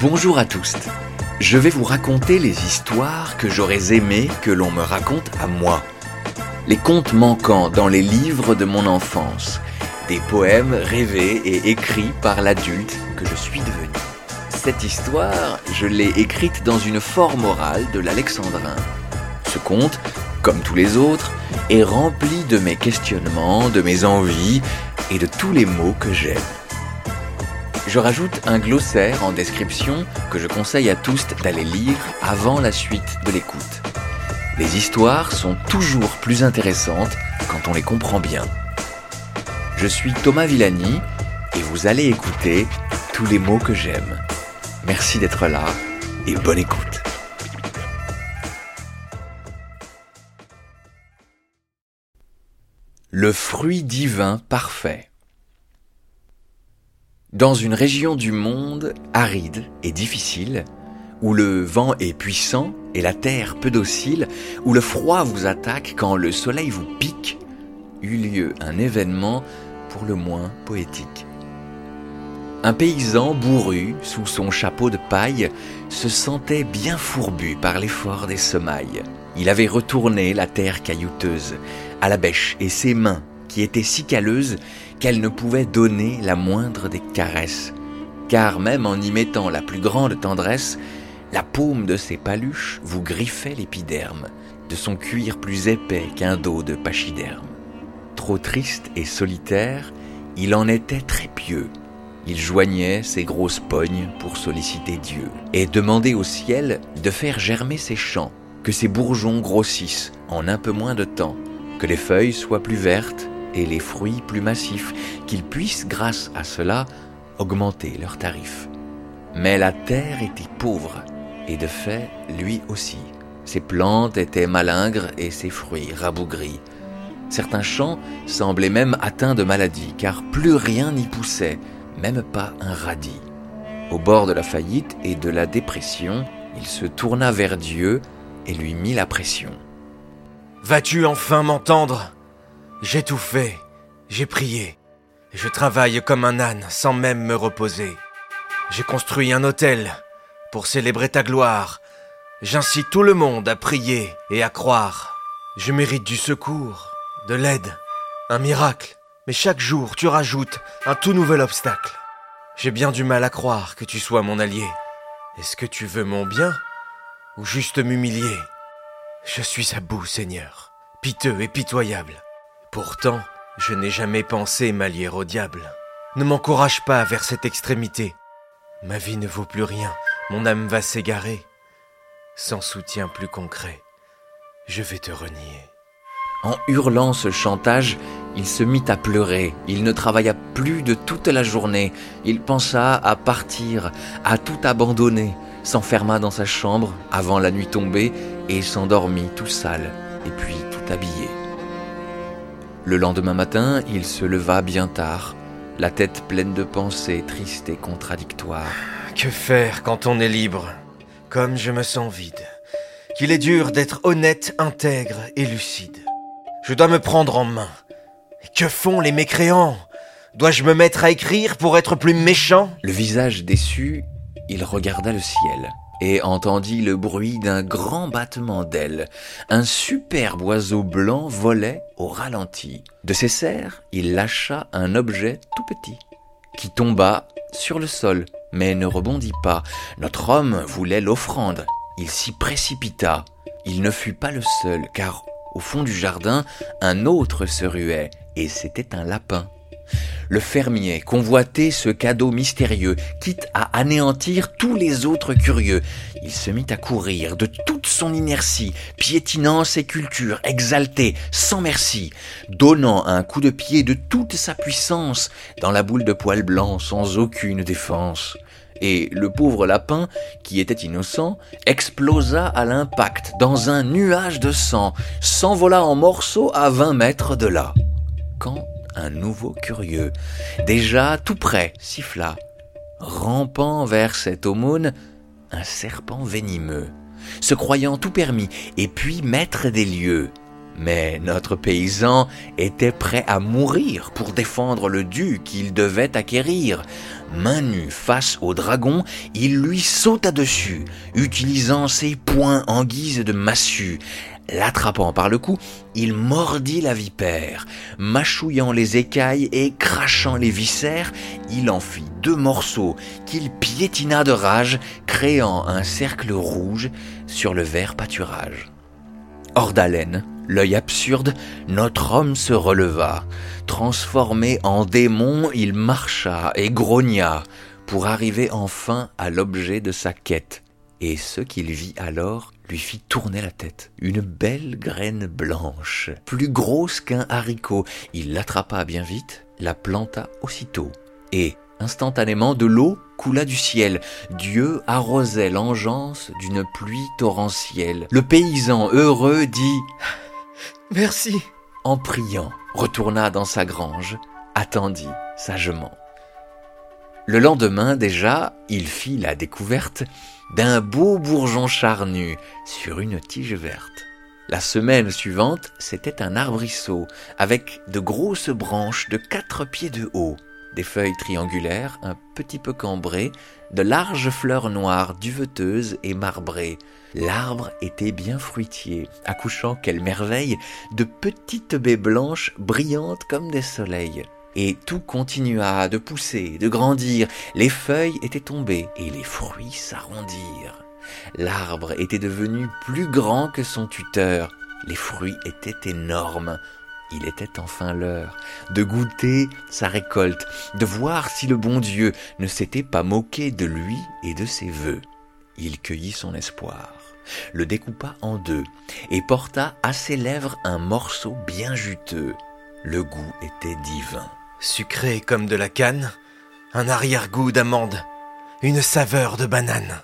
Bonjour à tous. Je vais vous raconter les histoires que j'aurais aimé que l'on me raconte à moi. Les contes manquants dans les livres de mon enfance. Des poèmes rêvés et écrits par l'adulte que je suis devenu. Cette histoire, je l'ai écrite dans une forme orale de l'alexandrin. Ce conte, comme tous les autres, est rempli de mes questionnements, de mes envies et de tous les mots que j'aime. Je rajoute un glossaire en description que je conseille à tous d'aller lire avant la suite de l'écoute. Les histoires sont toujours plus intéressantes quand on les comprend bien. Je suis Thomas Villani et vous allez écouter tous les mots que j'aime. Merci d'être là et bonne écoute. Le fruit divin parfait. Dans une région du monde aride et difficile, où le vent est puissant et la terre peu docile, où le froid vous attaque quand le soleil vous pique, eut lieu un événement pour le moins poétique. Un paysan bourru, sous son chapeau de paille, se sentait bien fourbu par l'effort des semailles. Il avait retourné la terre caillouteuse à la bêche et ses mains, qui étaient si calleuses qu'elles ne pouvaient donner la moindre des caresses. Car même en y mettant la plus grande tendresse, la paume de ses paluches vous griffait l'épiderme, de son cuir plus épais qu'un dos de pachyderme. Trop triste et solitaire, il en était très pieux. Il joignait ses grosses pognes pour solliciter Dieu et demander au ciel de faire germer ses champs, que ses bourgeons grossissent en un peu moins de temps, que les feuilles soient plus vertes les fruits plus massifs, qu'ils puissent, grâce à cela, augmenter leurs tarifs. Mais la terre était pauvre, et de fait, lui aussi. Ses plantes étaient malingres et ses fruits rabougris. Certains champs semblaient même atteints de maladie, car plus rien n'y poussait, même pas un radis. Au bord de la faillite et de la dépression, il se tourna vers Dieu et lui mit la pression. Vas-tu enfin m'entendre? J'ai tout fait, j'ai prié. Je travaille comme un âne sans même me reposer. J'ai construit un hôtel pour célébrer ta gloire. J'incite tout le monde à prier et à croire. Je mérite du secours, de l'aide, un miracle. Mais chaque jour, tu rajoutes un tout nouvel obstacle. J'ai bien du mal à croire que tu sois mon allié. Est-ce que tu veux mon bien ou juste m'humilier? Je suis à bout, Seigneur, piteux et pitoyable. Pourtant, je n'ai jamais pensé m'allier au diable. Ne m'encourage pas vers cette extrémité. Ma vie ne vaut plus rien, mon âme va s'égarer. Sans soutien plus concret, je vais te renier. En hurlant ce chantage, il se mit à pleurer. Il ne travailla plus de toute la journée. Il pensa à partir, à tout abandonner, s'enferma dans sa chambre avant la nuit tombée et s'endormit tout sale et puis tout habillé. Le lendemain matin, il se leva bien tard, la tête pleine de pensées tristes et contradictoires. Que faire quand on est libre? Comme je me sens vide. Qu'il est dur d'être honnête, intègre et lucide. Je dois me prendre en main. Que font les mécréants? Dois-je me mettre à écrire pour être plus méchant? Le visage déçu, il regarda le ciel et entendit le bruit d'un grand battement d'ailes. Un superbe oiseau blanc volait au ralenti. De ses serres, il lâcha un objet tout petit, qui tomba sur le sol, mais ne rebondit pas. Notre homme voulait l'offrande. Il s'y précipita. Il ne fut pas le seul, car au fond du jardin, un autre se ruait, et c'était un lapin. Le fermier convoitait ce cadeau mystérieux, quitte à anéantir tous les autres curieux. Il se mit à courir de toute son inertie, piétinant ses cultures, exalté, sans merci, donnant un coup de pied de toute sa puissance dans la boule de poils blancs sans aucune défense et le pauvre lapin, qui était innocent, explosa à l'impact dans un nuage de sang, s'envola en morceaux à vingt mètres de là. Quand nouveau curieux, déjà tout près, siffla, rampant vers cette aumône, un serpent venimeux, se croyant tout permis, et puis maître des lieux, Mais notre paysan était prêt à mourir pour défendre le dû qu'il devait acquérir. Main nue face au dragon, il lui sauta dessus, utilisant ses poings en guise de massue. L'attrapant par le cou, il mordit la vipère. Mâchouillant les écailles et crachant les viscères, il en fit deux morceaux qu'il piétina de rage, créant un cercle rouge sur le vert pâturage. Hors d'haleine, l'œil absurde, notre homme se releva. Transformé en démon, il marcha et grogna pour arriver enfin à l'objet de sa quête. Et ce qu'il vit alors lui fit tourner la tête. Une belle graine blanche, plus grosse qu'un haricot. Il l'attrapa bien vite, la planta aussitôt. Et, instantanément, de l'eau coula du ciel. Dieu arrosait l'engeance d'une pluie torrentielle. Le paysan heureux dit Merci. En priant, retourna dans sa grange, attendit sagement. Le lendemain déjà, il fit la découverte d'un beau bourgeon charnu sur une tige verte. La semaine suivante, c'était un arbrisseau avec de grosses branches de quatre pieds de haut, des feuilles triangulaires un petit peu cambrées, de larges fleurs noires duveteuses et marbrées. L'arbre était bien fruitier, accouchant, quelle merveille, de petites baies blanches brillantes comme des soleils et tout continua de pousser, de grandir. Les feuilles étaient tombées et les fruits s'arrondirent. L'arbre était devenu plus grand que son tuteur. Les fruits étaient énormes. Il était enfin l'heure de goûter sa récolte, de voir si le bon Dieu ne s'était pas moqué de lui et de ses voeux. Il cueillit son espoir, le découpa en deux et porta à ses lèvres un morceau bien juteux. Le goût était divin sucré comme de la canne, un arrière-goût d'amande, une saveur de banane.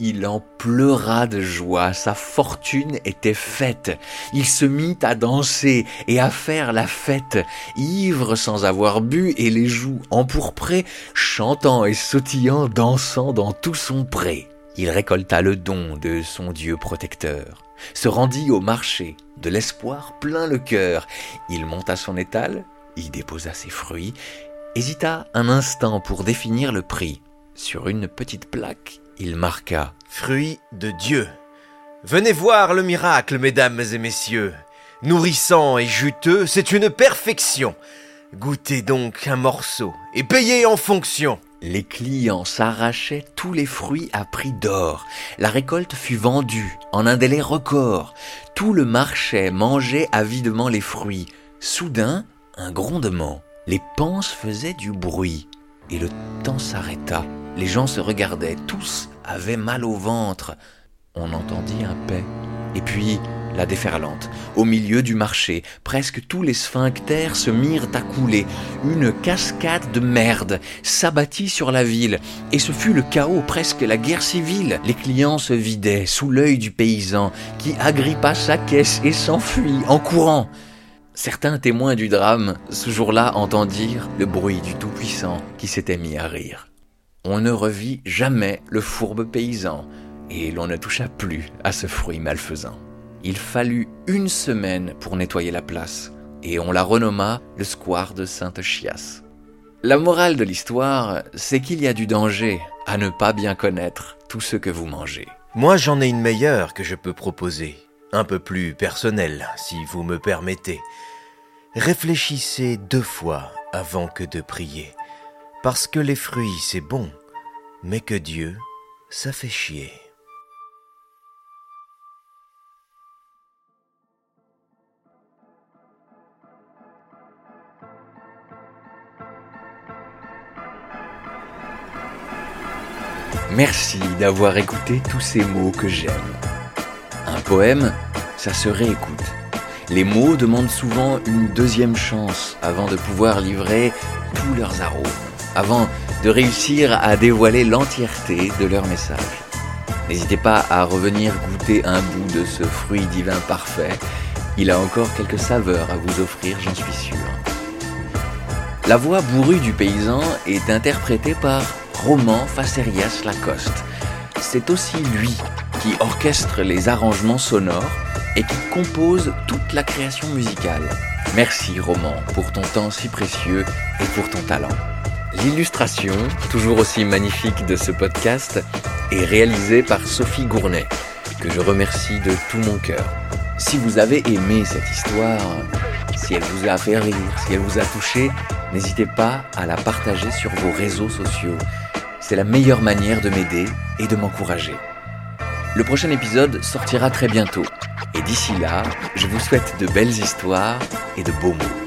Il en pleura de joie, sa fortune était faite. Il se mit à danser et à faire la fête, ivre sans avoir bu et les joues empourprées, chantant et sautillant, dansant dans tout son pré. Il récolta le don de son Dieu protecteur, se rendit au marché, de l'espoir plein le cœur. Il monta son étal, y déposa ses fruits, hésita un instant pour définir le prix. Sur une petite plaque, il marqua Fruits de Dieu. Venez voir le miracle, mesdames et messieurs. Nourrissant et juteux, c'est une perfection. Goûtez donc un morceau et payez en fonction. Les clients s'arrachaient tous les fruits à prix d'or. La récolte fut vendue en un délai record. Tout le marché mangeait avidement les fruits. Soudain, un grondement. Les panses faisaient du bruit. Et le temps s'arrêta. Les gens se regardaient. Tous avaient mal au ventre. On entendit un paix. Et puis, la déferlante. Au milieu du marché, presque tous les sphincters se mirent à couler. Une cascade de merde s'abattit sur la ville. Et ce fut le chaos, presque la guerre civile. Les clients se vidaient sous l'œil du paysan, qui agrippa sa caisse et s'enfuit en courant. Certains témoins du drame, ce jour-là, entendirent le bruit du Tout-Puissant qui s'était mis à rire. On ne revit jamais le fourbe paysan, et l'on ne toucha plus à ce fruit malfaisant. Il fallut une semaine pour nettoyer la place, et on la renomma le square de Sainte-Chiasse. La morale de l'histoire, c'est qu'il y a du danger à ne pas bien connaître tout ce que vous mangez. Moi j'en ai une meilleure que je peux proposer un peu plus personnel, si vous me permettez. Réfléchissez deux fois avant que de prier, parce que les fruits c'est bon, mais que Dieu, ça fait chier. Merci d'avoir écouté tous ces mots que j'aime. Poème, ça se réécoute. Les mots demandent souvent une deuxième chance avant de pouvoir livrer tous leurs arômes, avant de réussir à dévoiler l'entièreté de leur message. N'hésitez pas à revenir goûter un bout de ce fruit divin parfait. Il a encore quelques saveurs à vous offrir, j'en suis sûr. La voix bourrue du paysan est interprétée par Roman Facerias Lacoste. C'est aussi lui qui orchestre les arrangements sonores et qui compose toute la création musicale. Merci Roman pour ton temps si précieux et pour ton talent. L'illustration, toujours aussi magnifique de ce podcast, est réalisée par Sophie Gournay, que je remercie de tout mon cœur. Si vous avez aimé cette histoire, si elle vous a fait rire, si elle vous a touché, n'hésitez pas à la partager sur vos réseaux sociaux. C'est la meilleure manière de m'aider et de m'encourager. Le prochain épisode sortira très bientôt. Et d'ici là, je vous souhaite de belles histoires et de beaux mots.